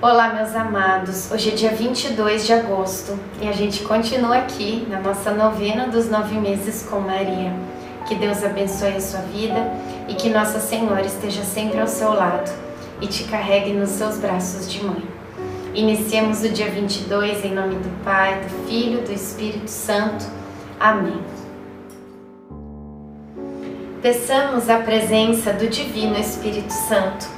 Olá, meus amados. Hoje é dia 22 de agosto e a gente continua aqui na nossa novena dos nove meses com Maria. Que Deus abençoe a sua vida e que Nossa Senhora esteja sempre ao seu lado e te carregue nos seus braços de mãe. Iniciemos o dia 22 em nome do Pai, do Filho, do Espírito Santo. Amém. Peçamos a presença do Divino Espírito Santo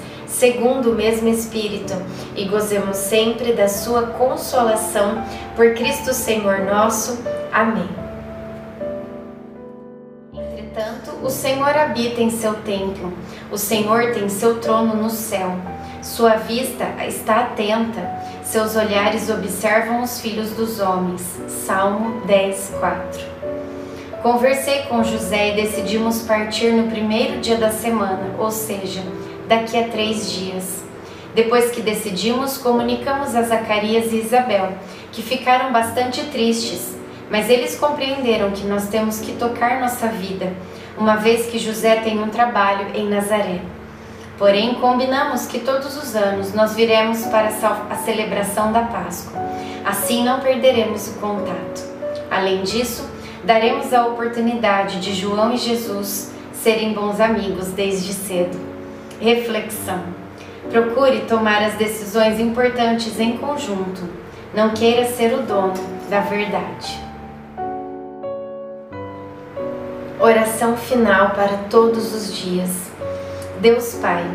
segundo o mesmo Espírito, e gozemos sempre da Sua consolação por Cristo Senhor nosso. Amém. Entretanto, o Senhor habita em seu templo, o Senhor tem seu trono no céu. Sua vista está atenta, seus olhares observam os filhos dos homens. Salmo 10, 4. Conversei com José e decidimos partir no primeiro dia da semana, ou seja, daqui a três dias. Depois que decidimos, comunicamos a Zacarias e Isabel, que ficaram bastante tristes, mas eles compreenderam que nós temos que tocar nossa vida, uma vez que José tem um trabalho em Nazaré. Porém, combinamos que todos os anos nós viremos para a celebração da Páscoa. Assim não perderemos o contato. Além disso, daremos a oportunidade de João e Jesus serem bons amigos desde cedo. Reflexão. Procure tomar as decisões importantes em conjunto. Não queira ser o dono da verdade. Oração final para todos os dias. Deus Pai,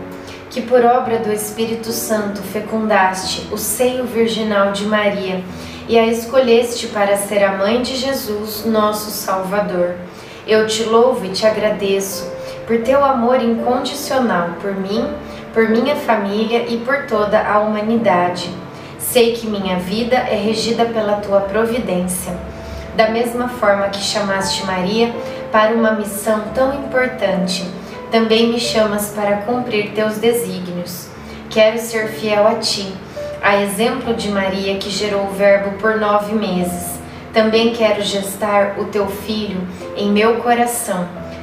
que por obra do Espírito Santo fecundaste o seio virginal de Maria e a escolheste para ser a mãe de Jesus, nosso Salvador. Eu te louvo e te agradeço por teu amor incondicional por mim, por minha família e por toda a humanidade. Sei que minha vida é regida pela tua providência. Da mesma forma que chamaste Maria para uma missão tão importante, também me chamas para cumprir teus desígnios. Quero ser fiel a ti, a exemplo de Maria que gerou o Verbo por nove meses. Também quero gestar o teu filho em meu coração